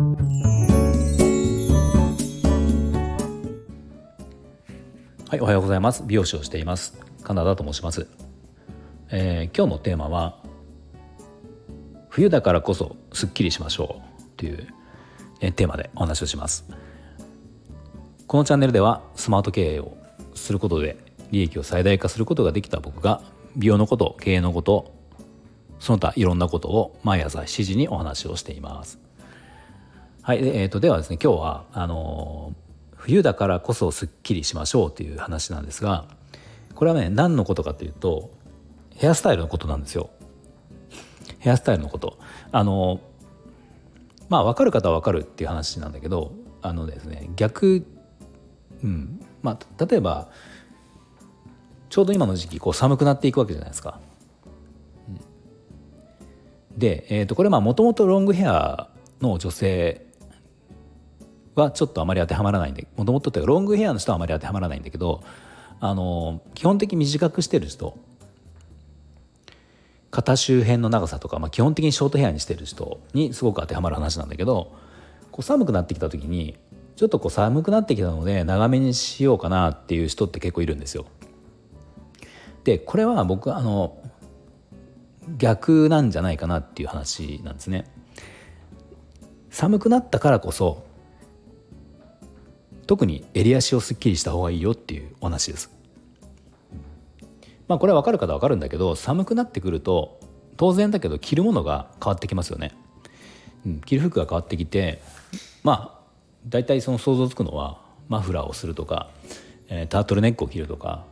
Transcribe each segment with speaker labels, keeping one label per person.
Speaker 1: はいおはようございます。美容師をしています。カナダと申します、えー、今日のテーマは冬だからこそすっきりしましょう。という、えテーマでお話をします。このチャンネルではスマート経営をすることで利益を最大化することができた僕が美容のこと経営のことその他いろんなことを毎朝7時にお話をしています。はいで,、えーと、ではですね今日はあの冬だからこそすっきりしましょうという話なんですがこれはね何のことかというとヘアスタイルのことなんですよ。ヘアスタイルのこと。あのまあ分かる方は分かるっていう話なんだけどあのですね逆うんまあ例えばちょうど今の時期こう寒くなっていくわけじゃないですか。で、えー、とこれもともとロングヘアの女性はちょっとあまり当てはまらないんでもともとというかロングヘアの人はあまり当てはまらないんだけどあの基本的に短くしてる人肩周辺の長さとか、まあ、基本的にショートヘアにしてる人にすごく当てはまる話なんだけどこう寒くなってきた時にちょっとこう寒くなってきたので長めにしようかなっていう人って結構いるんですよ。でこれは僕あの逆なんじゃないかなっていう話なんですね。寒くなったからこそ特に襟足をすっきりした方がいいよっていうお話です。まあこれは分かる方は分かるんだけど寒くなってくると当然だけど着るものが変わってきますよね。うん、着る服が変わってきてまあ大体その想像つくのはマフラーをするとか、えー、タートルネックを着るとか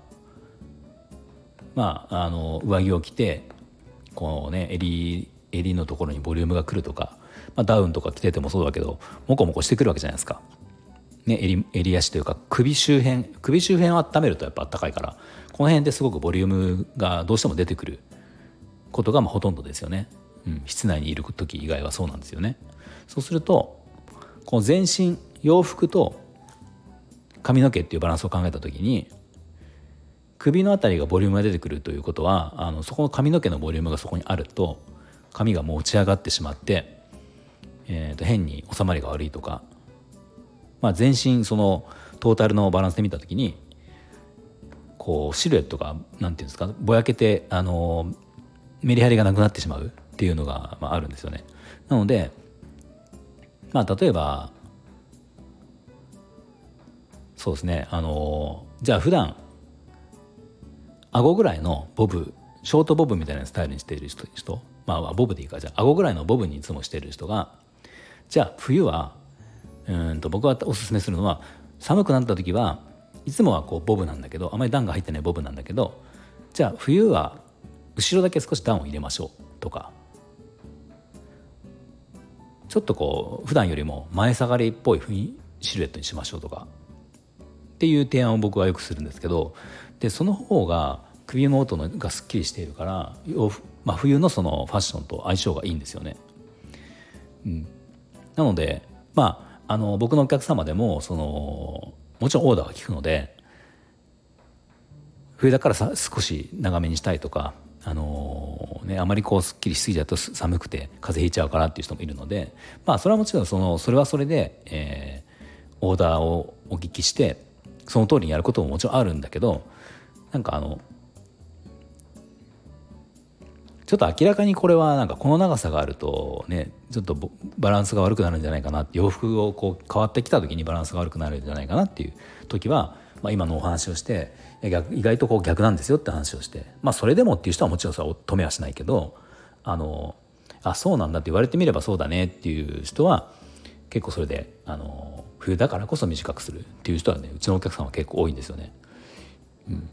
Speaker 1: まああの上着を着てこうね襟襟のところにボリュームがくるとか、まあ、ダウンとか着ててもそうだけどモコモコしてくるわけじゃないですか。ね、襟襟足というか首周辺首周辺を温めるとやっぱあったかいからこの辺ですごくボリュームがどうしても出てくることがまほとんどですよね、うん、室内にいる時以外はそうなんですよね。そうするとこの全身洋服と髪の毛っていうバランスを考えた時に首の辺りがボリュームが出てくるということはあのそこの髪の毛のボリュームがそこにあると髪がもう落ち上がってしまって、えー、と変に収まりが悪いとかまあ、全身そのトータルのバランスで見た時にこうシルエットが何て言うんですかぼやけてあのメリハリがなくなってしまうっていうのが、まあ、あるんですよね。なのでまあ例えばそうですねあのじゃあ普段顎ぐらいのボブショートボブみたいなスタイルにしている人まあボブでいいかじゃあ顎ぐらいのボブにいつもしている人がじゃあ冬はうんと僕はおすすめするのは寒くなった時はいつもはこうボブなんだけどあまり段が入ってないボブなんだけどじゃあ冬は後ろだけ少し段を入れましょうとかちょっとこう普段よりも前下がりっぽいシルエットにしましょうとかっていう提案を僕はよくするんですけどでその方が首元のがすっきりしているからまあ、冬のそのファッションと相性がいいんですよね。うん、なのでまああの僕のお客様でもそのもちろんオーダーは聞くので冬だからさ少し長めにしたいとかあのね、あまりこうすっきりしすぎちゃうと寒くて風邪ひいちゃうからっていう人もいるのでまあそれはもちろんそのそれはそれで、えー、オーダーをお聞きしてその通りにやることももちろんあるんだけどなんかあのちょっと明らかにこれはなんかこの長さがあるとねちょっとバランスが悪くなるんじゃないかな洋服をこう変わってきた時にバランスが悪くなるんじゃないかなっていう時は、まあ、今のお話をして意外とこう逆なんですよって話をしてまあそれでもっていう人はもちろんそれは止めはしないけどあのあそうなんだって言われてみればそうだねっていう人は結構それであの冬だからこそ短くするっていう人はねうちのお客さんは結構多いんですよね。うん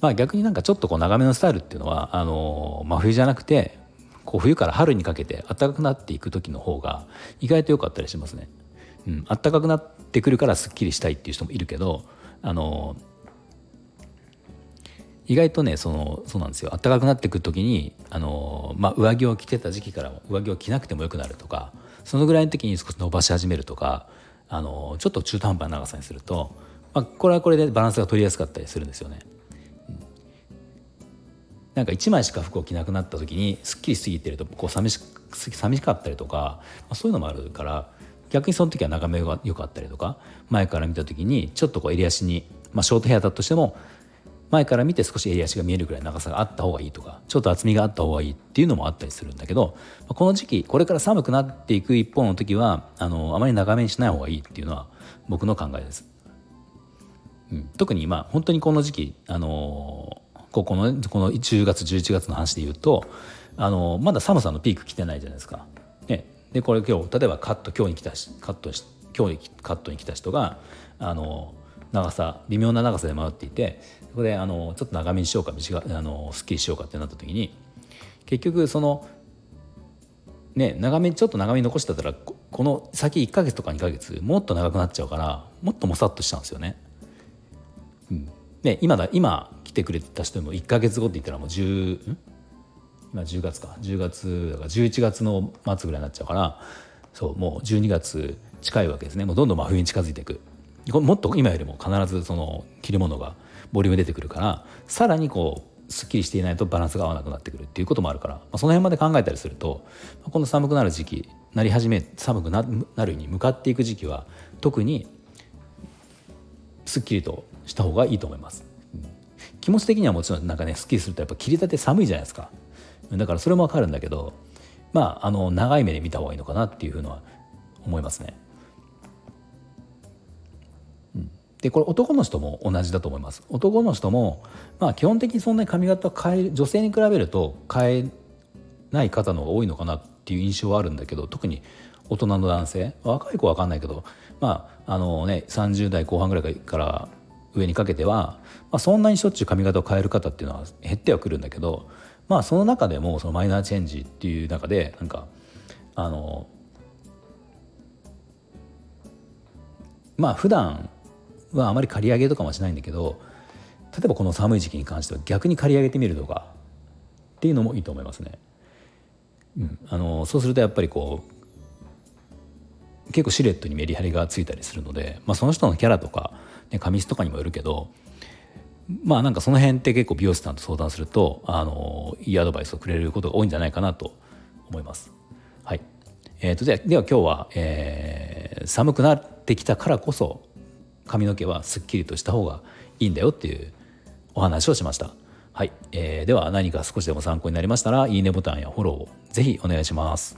Speaker 1: まあ、逆になんかちょっとこう長めのスタイルっていうのはあの真冬じゃなくてこう冬から春にかけて暖かくなっていく時の方が意外と良かったりしますね。うん、暖かくなってくるからすっきりしたいっていう人もいるけどあの意外とねそのそうなんですよ暖かくなってくる時にあの、まあ、上着を着てた時期から上着を着なくてもよくなるとかそのぐらいの時に少し伸ばし始めるとかあのちょっと中途半端な長さにすると、まあ、これはこれでバランスが取りやすかったりするんですよね。なんか1枚しか服を着なくなった時にすっきりしすぎてるとこう寂し寂しかったりとか、まあ、そういうのもあるから逆にその時は眺めが良かったりとか前から見た時にちょっとこう襟足に、まあ、ショートヘアだとしても前から見て少し襟足が見えるぐらい長さがあった方がいいとかちょっと厚みがあった方がいいっていうのもあったりするんだけどこの時期これから寒くなっていく一方の時はあのあまり長めにしない方がいいっていうのは僕の考えです。うん、特にまあ本当にこの時期あのここのこの10月11月の話で言うとあのまだ寒さのピーク来てないじゃないですか。ね、でこれ今日例えばカット今日に来たしカット今日カットに来た人があの長さ微妙な長さで迷っていてそこであのちょっと長めにしようか短あのすっきりしようかってなった時に結局そのね長めちょっと長めに残してたらこの先1か月とか2か月もっと長くなっちゃうからもっともさっとしちゃうんですよね。うん、で今だ今来てくれた人も1か月後って言ったらもう10今10月か。10月だから11月の末ぐらいになっちゃうからそうもう12月近いわけですね。もうどんどん真冬に近づいていく。もっと今よりも必ずその着るものがボリューム出てくるからさらにこうすっきりしていないとバランスが合わなくなってくるっていうこともあるから、まあ、その辺まで考えたりするとこの寒くなる時期なり始め寒くなるに向かっていく時期は特にすっきりとした方がいいと思います。気持ち的にはもちろんなんかねすっきりするとやっぱ切りたて寒いじゃないですか。だからそれもわかるんだけどまああの長い目で見た方がいいのかなっていうふうのは思いますね。でこれ男の人も同じだと思います。男の人もまあ基本的にそんなに髪型変える女性に比べると変えない方の方が多いのかなっていう印象はあるんだけど特に大人の男性若い子は分かんないけどまああのね30代後半ぐらいから上にかけては、まあ、そんなにしょっちゅう髪型を変える方っていうのは減ってはくるんだけどまあその中でもそのマイナーチェンジっていう中でなんかあのまあ普段はあまり刈り上げとかもしないんだけど例えばこの寒い時期に関しては逆に刈り上げてみるとかっていうのもいいと思いますね。うん、あのそうするとやっぱりこう結構シルエットにメリハリがついたりするので、まあ、その人のキャラとか、ね、髪質とかにもよるけどまあなんかその辺って結構美容師さんと相談するとあのいいアドバイスをくれることが多いんじゃないかなと思います。はい、えーと、ではでは今日は、えー、寒くなってきたからこそ髪の毛はすっきりとした方がいいんだよっていうお話をしました。はい、えー、では何か少しでも参考になりましたらいいねボタンやフォローをぜひお願いします。